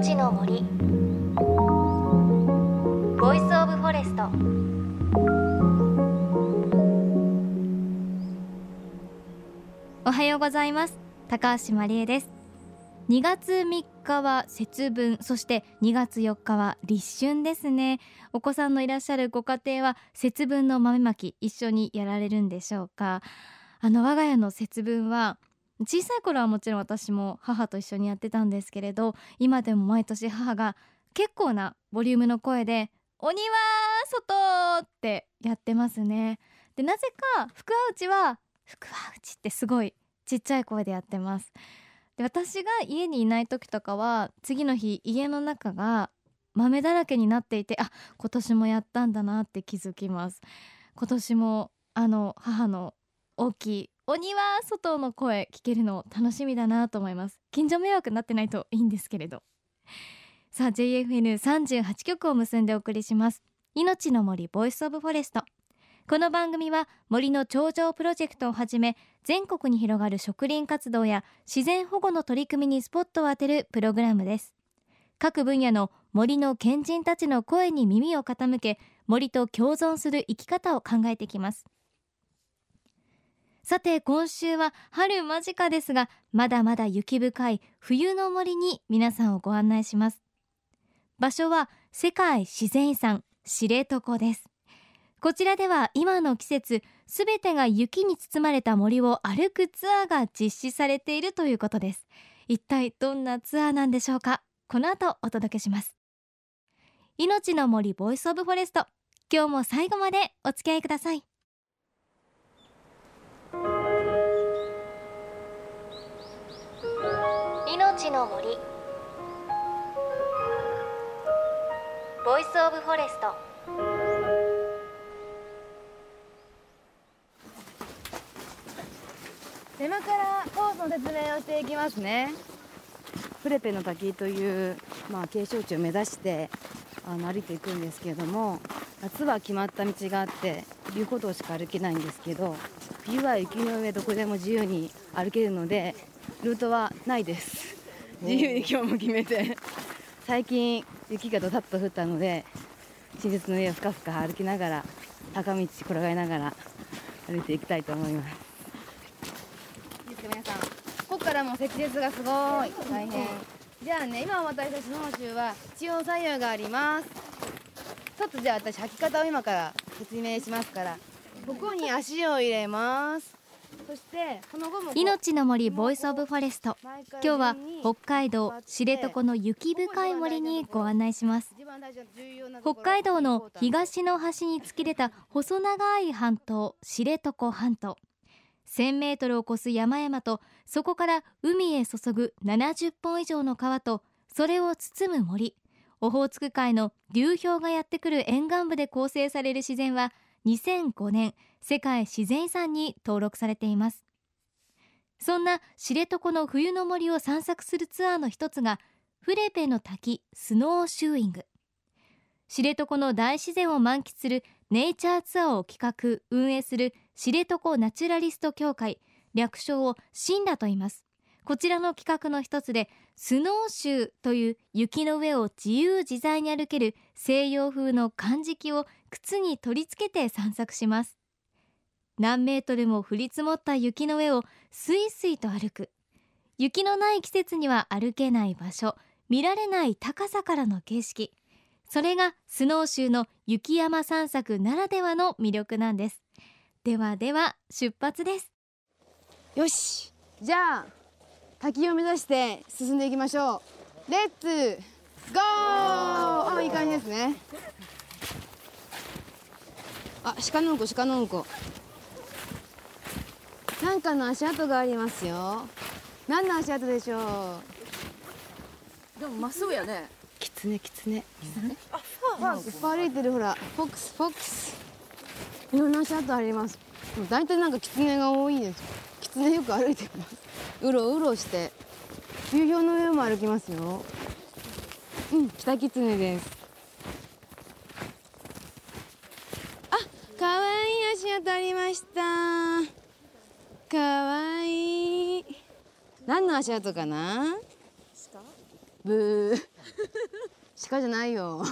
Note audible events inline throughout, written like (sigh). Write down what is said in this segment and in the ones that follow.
命の森。ボイスオブフォレスト。おはようございます。高橋真理恵です。2月3日は節分。そして2月4日は立春ですね。お子さんのいらっしゃるご家庭は節分の豆まき一緒にやられるんでしょうか。あの我が家の節分は小さい頃はもちろん私も母と一緒にやってたんですけれど今でも毎年母が結構なボリュームの声で「鬼は外!」ってやってますね。でなぜか福は内は「福は内」ってすごいちっちゃい声でやってます。で私が家にいない時とかは次の日家の中が豆だらけになっていてあ今年もやったんだなって気づきます。今年もあの母の大きい鬼は外の声聞けるの楽しみだなと思います。近所迷惑になってないといいんですけれど。さあ JFN38 曲を結んでお送りします。命の森ボイスオブフォレスト。この番組は森の長城プロジェクトをはじめ全国に広がる植林活動や自然保護の取り組みにスポットを当てるプログラムです。各分野の森の賢人たちの声に耳を傾け森と共存する生き方を考えてきます。さて今週は春間近ですがまだまだ雪深い冬の森に皆さんをご案内します。場所は世界自然遺産知床です。こちらでは今の季節すべてが雪に包まれた森を歩くツアーが実施されているということです。一体どんなツアーなんでしょうか？この後お届けします。命の森ボイスオブフォレスト。今日も最後までお付き合いください。の森。ボイスオブフォレスト。山からコースの説明をしていきますね。プレペの滝という、まあ、景勝地を目指してあの歩いていくんですけれども夏は決まった道があって遊歩道しか歩けないんですけど冬は雪の上どこでも自由に歩けるのでルートはないです。自由に今日も決めて。最近雪がドタッと降ったので新雪の上をふかふか歩きながら坂道転がりながら歩いていきたいと思います。いいですか皆さん。ここからも積雪がすごい。大変。じゃあね今私たちのシューは一応左右があります。ちょっとじゃあ私履き方を今から説明しますからここに足を入れます命の森ボイスオブフォレスト。今日は北海道知床の雪深い森にご案内します。北海道の東の端に突き出た細長い半島知床半島。1000メートルを超す山々とそこから海へ注ぐ70本以上の川とそれを包む森。オホーツク海の流氷がやってくる沿岸部で構成される自然は2005年世界自然遺産に登録されています。そんな知床の冬の森を散策するツアーの一つがフレペの滝スノーシューイング。知床の大自然を満喫するネイチャーツアーを企画運営する知床ナチュラリスト協会略称をシンラと言います。こちらの企画の一つでスノーシューという雪の上を自由自在に歩ける西洋風の漢字機を靴に取り付けて散策します。何メートルも降り積もった雪の上をスイスイと歩く。雪のない季節には歩けない場所。見られない高さからの景色。それがスノーシューの雪山散策ならではの魅力なんです。ではでは出発です。よし。じゃあ滝を目指して進んでいきましょう。レッツゴー。あいい感じですね。あ鹿のうんこ鹿のうんこ。なんかの足跡がありますよ。何の足跡でしょでもまっすぐやね。うキツネキツネあフいっぱい歩いてるほら。フォックスフォックス。いろんな足跡あります。大体なんかキツネが多いです。キツネよく歩いてます。うろうろして。流氷の上も歩きますよ。うん北キツネです。あ可愛い足跡ありました可愛い何の足跡かな？ブー。(laughs) 鹿じゃないよ。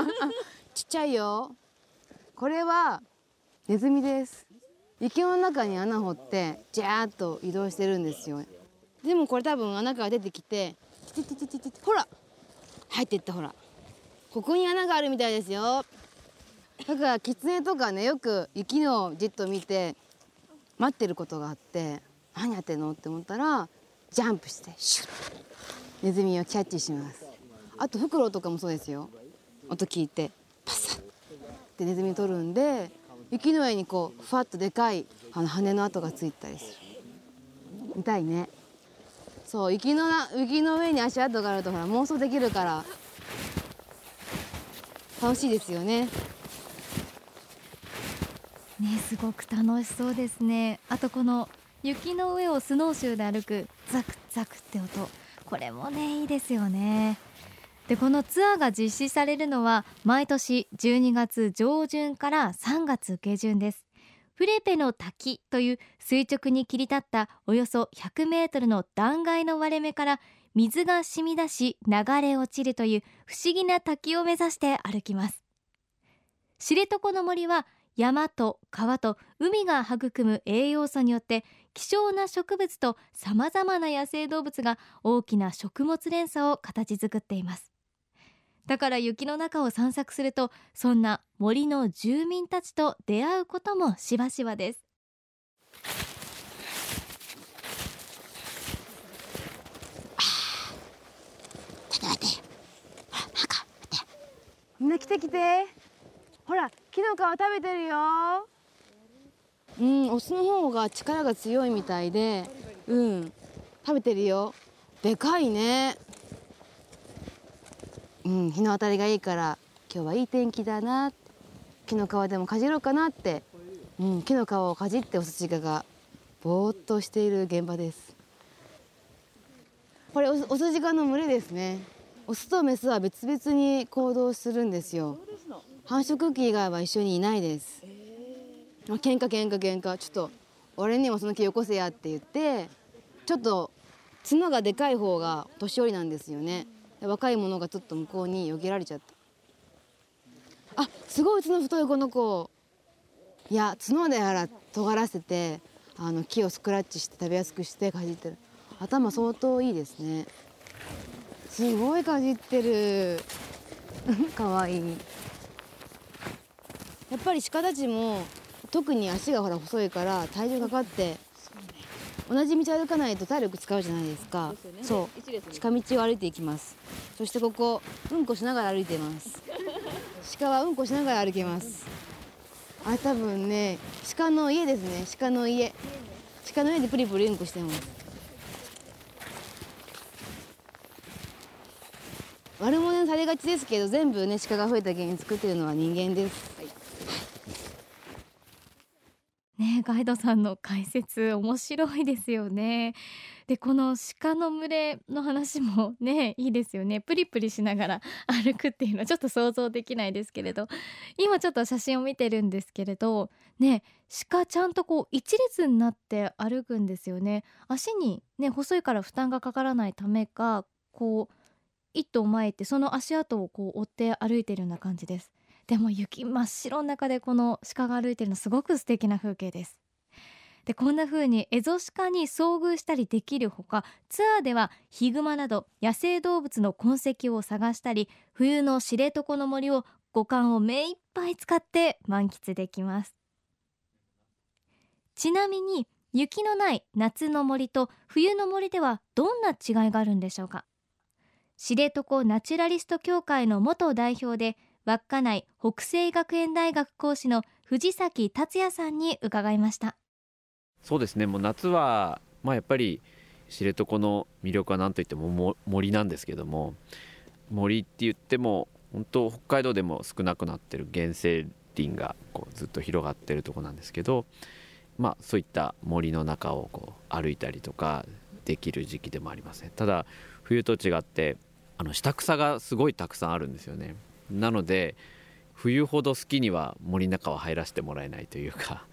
(laughs) ちっちゃいよ。これはネズミです。雪の中に穴掘ってジャーッと移動してるんですよ。でもこれ多分穴から出てきてほら入っていったほらここに穴があるみたいですよだからキツネとかねよく雪のじっと見て待ってることがあって何やってんのって思ったらジャンプしてシュッ。ネズミをキャッチします。あとフクロウとかもそうですよ。音聞いてパサッ。ってネズミ取るんで雪の上にこうふわっとでかいあの羽の跡がついたりする。痛いね。そう雪のな雪の上に足跡があるとほら妄想できるから楽しいですよね。ねすごく楽しそうですね。あとこの雪の上をスノーシューで歩くザクザクって音。これもねいいですよね。でこのツアーが実施されるのは毎年12月上旬から3月下旬です。フレペの滝という垂直に切り立ったおよそ100メートルの断崖の割れ目から水が染み出し流れ落ちるという不思議な滝を目指して歩きます。知床の森は山と川と海が育む栄養素によって希少な植物とさまざまな野生動物が大きな食物連鎖を形作っています。だから雪の中を散策するとそんな森の住民たちと出会うこともしばしばです。みんな来て来てほら木の皮食べてるよ。うんオスの方が力が強いみたいで。うん食べてるよ。でかいね。うん日の当たりがいいから今日はいい天気だな。木の皮でもかじろうかなって、うん、木の皮をかじってオスチカがぼーっとしている現場です。これオスオスジカの群れですね。オスとメスは別々に行動するんですよ。繁殖期以外は一緒にいないです。あ喧嘩喧嘩喧嘩ちょっと俺にもその木よこせやって言ってちょっと角がでかい方が年寄りなんですよね。で若い者がちょっと向こうによけられちゃった。あすごい角太いこの子。いや角であら尖らせてあの木をスクラッチして食べやすくしてかじってる。頭相当いいですね。すごいかじってる。(laughs) かわいい。やっぱり鹿たちも特に足がほら細いから体重かかって同じ道歩かないと体力使うじゃないですか。そう。近道を歩いていきます。そしてここうんこしながら歩いています。(laughs) 鹿はうんこしながら歩きます。あ多分ね鹿の家ですね。鹿の家。鹿の家でプリプリうんこしてます。悪者にされがちですけど全部ね鹿が増えた原因作ってるのは人間ですねガイドさんの解説面白いですよね。でこの鹿の群れの話もねいいですよね。プリプリしながら (laughs) 歩くっていうのはちょっと想像できないですけれど。今ちょっと写真を見てるんですけれどね鹿ちゃんとこう一列になって歩くんですよね。足にね細いから負担がかからないためかこう一頭前行ってその足跡をこう追って歩いてるような感じです。でも雪真っ白の中でこの鹿が歩いてるのすごく素敵な風景です。でこんな風にエゾシカに遭遇したりできるほかツアーではヒグマなど野生動物の痕跡を探したり冬の知床の森を五感を目いっぱい使って満喫できます。ちなみに雪のない夏の森と冬の森ではどんな違いがあるんでしょうか？知床ナチュラリスト協会の元代表で稚内北西学園大学講師の藤崎達也さんに伺いました。そうですね。もう夏は、まあ、やっぱり知床の魅力は何といってもも森なんですけども森って言っても本当北海道でも少なくなってる原生林がこうずっと広がってるとこなんですけど、まあ、そういった森の中をこう歩いたりとかできる時期でもありませんただ冬と違ってあの下草がすごいたくさんあるんですよね。なので冬ほど好きには森の中は入らせてもらえないというか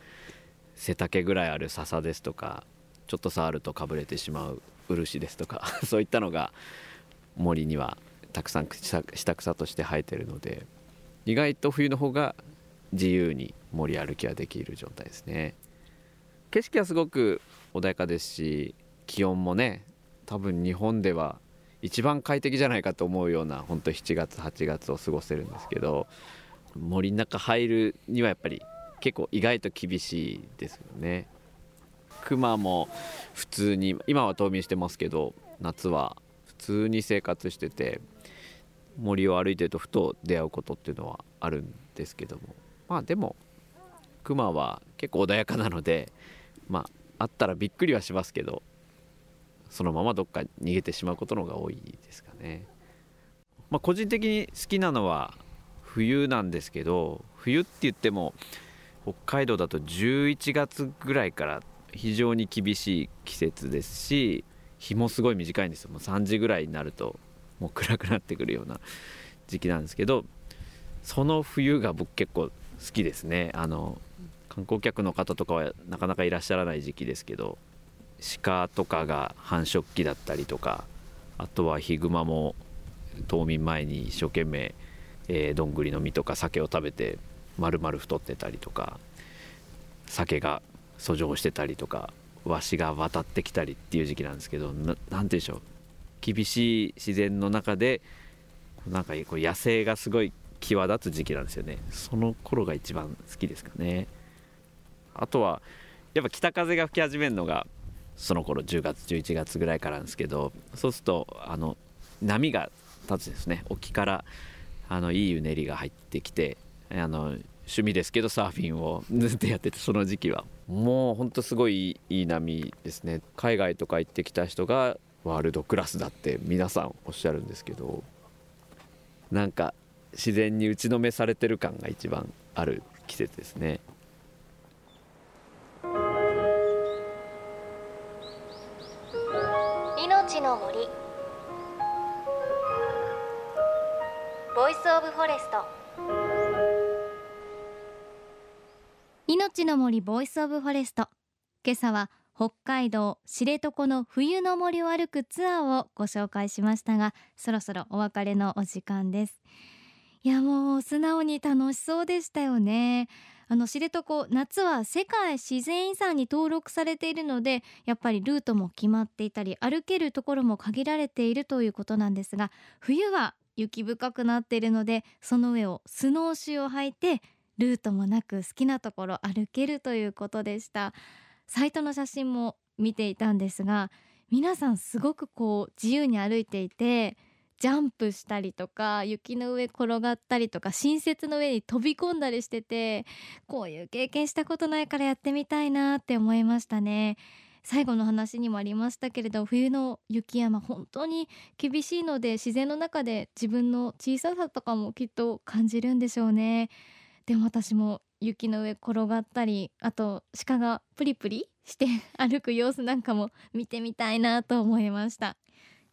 背丈ぐらいある笹ですとかちょっと触るとかぶれてしまう漆ですとか (laughs) そういったのが森にはたくさん下草として生えてるので意外と冬の方が自由に森歩きはできる状態ですね。景色はすごく穏やかですし気温もね多分日本では一番快適じゃないかと思うような本当7月8月を過ごせるんですけど森の中入るにはやっぱり結構意外と厳しいですよね熊も普通に今は冬眠してますけど夏は普通に生活してて森を歩いてるとふと出会うことっていうのはあるんですけどもまあでも熊は結構穏やかなのでまああったらびっくりはしますけどそのままどっか逃げてしまうことの方が多いですかね。まあ、個人的に好きなのは冬なんですけど冬って言っても北海道だと11月ぐらいから非常に厳しい季節ですし日もすごい短いんですよ。もう3時ぐらいになるともう暗くなってくるような時期なんですけどその冬が僕結構好きですね。あの観光客の方とかはなかなかいらっしゃらない時期ですけど鹿とかが繁殖期だったりとかあとはヒグマも冬眠前に一生懸命、えー、どんぐりの実とか酒を食べて丸々太ってたりとか酒が遡上してたりとかわしが渡ってきたりっていう時期なんですけど何て言うんでしょう。厳しい自然の中でなんかこう野生がすごい際立つ時期なんですよね。その頃が一番好きですかね。あとはやっぱ北風が吹き始めるのがその頃10月11月ぐらいからなんですけどそうするとあの波が立つんですね。沖からあのいいうねりが入ってきてあの趣味ですけどサーフィンを (laughs) ずっとやっててその時期は。もうほんとすごいいい波ですね。海外とか行ってきた人がワールドクラスだって皆さんおっしゃるんですけど。なんか自然に打ちのめされてる感が一番ある季節ですね。の森ボイスオブフォレスト今朝は北海道知床の冬の森を歩くツアーをご紹介しましたがそろそろお別れのお時間です。いやもう素直に楽しそうでしたよね。あの知床夏は世界自然遺産に登録されているのでやっぱりルートも決まっていたり歩けるところも限られているということなんですが冬は雪深くなっているのでその上をスノーシューを履いてルートもなく好きなところ歩けるということでした。サイトの写真も見ていたんですが皆さんすごくこう自由に歩いていてジャンプしたりとか雪の上転がったりとか新雪の上に飛び込んだりしててこういう経験したことないからやってみたいなって思いましたね。最後の話にもありましたけれど冬の雪山本当に厳しいので自然の中で自分の小ささとかもきっと感じるんでしょうね。でも私も雪の上転がったりあと鹿がプリプリして (laughs) 歩く様子なんかも見てみたいなと思いました。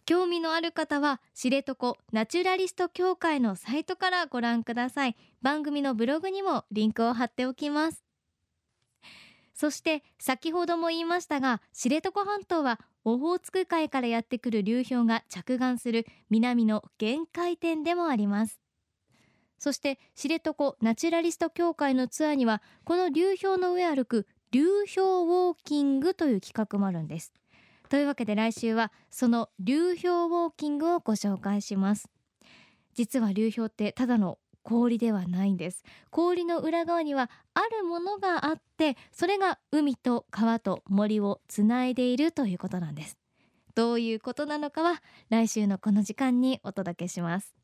興味のある方は知床ナチュラリスト協会のサイトからご覧ください。番組のブログにもリンクを貼っておきます。そして先ほども言いましたが知床半島はオホーツク海からやってくる流氷が着岸する南の限界点でもあります。そして知床ナチュラリスト協会のツアーにはこの流氷の上歩く流氷ウォーキングという企画もあるんです。というわけで来週はその流氷ウォーキングをご紹介します。実は流氷ってただの氷ではないんです。氷の裏側にはあるものがあってそれが海と川と森をつないでいるということなんです。どういうことなのかは来週のこの時間にお届けします。